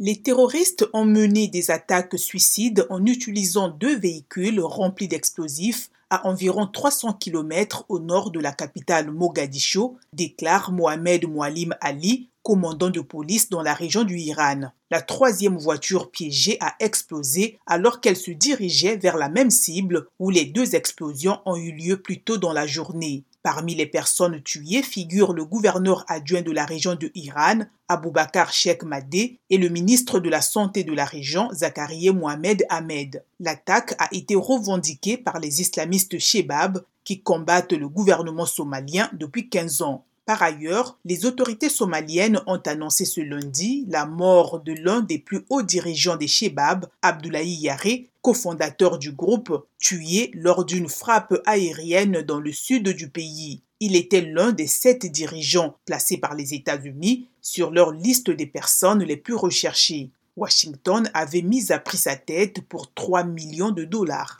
Les terroristes ont mené des attaques suicides en utilisant deux véhicules remplis d'explosifs à environ 300 km au nord de la capitale Mogadiscio, déclare Mohamed Moualim Ali, commandant de police dans la région du Iran. La troisième voiture piégée a explosé alors qu'elle se dirigeait vers la même cible où les deux explosions ont eu lieu plus tôt dans la journée. Parmi les personnes tuées figurent le gouverneur adjoint de la région de Iran, Aboubakar Sheikh Madeh, et le ministre de la Santé de la région, Zakaria Mohamed Ahmed. L'attaque a été revendiquée par les islamistes Shebab qui combattent le gouvernement somalien depuis 15 ans. Par ailleurs, les autorités somaliennes ont annoncé ce lundi la mort de l'un des plus hauts dirigeants des Shebab, Abdoulaye Yare, cofondateur du groupe, tué lors d'une frappe aérienne dans le sud du pays. Il était l'un des sept dirigeants placés par les États-Unis sur leur liste des personnes les plus recherchées. Washington avait mis à prix sa tête pour 3 millions de dollars.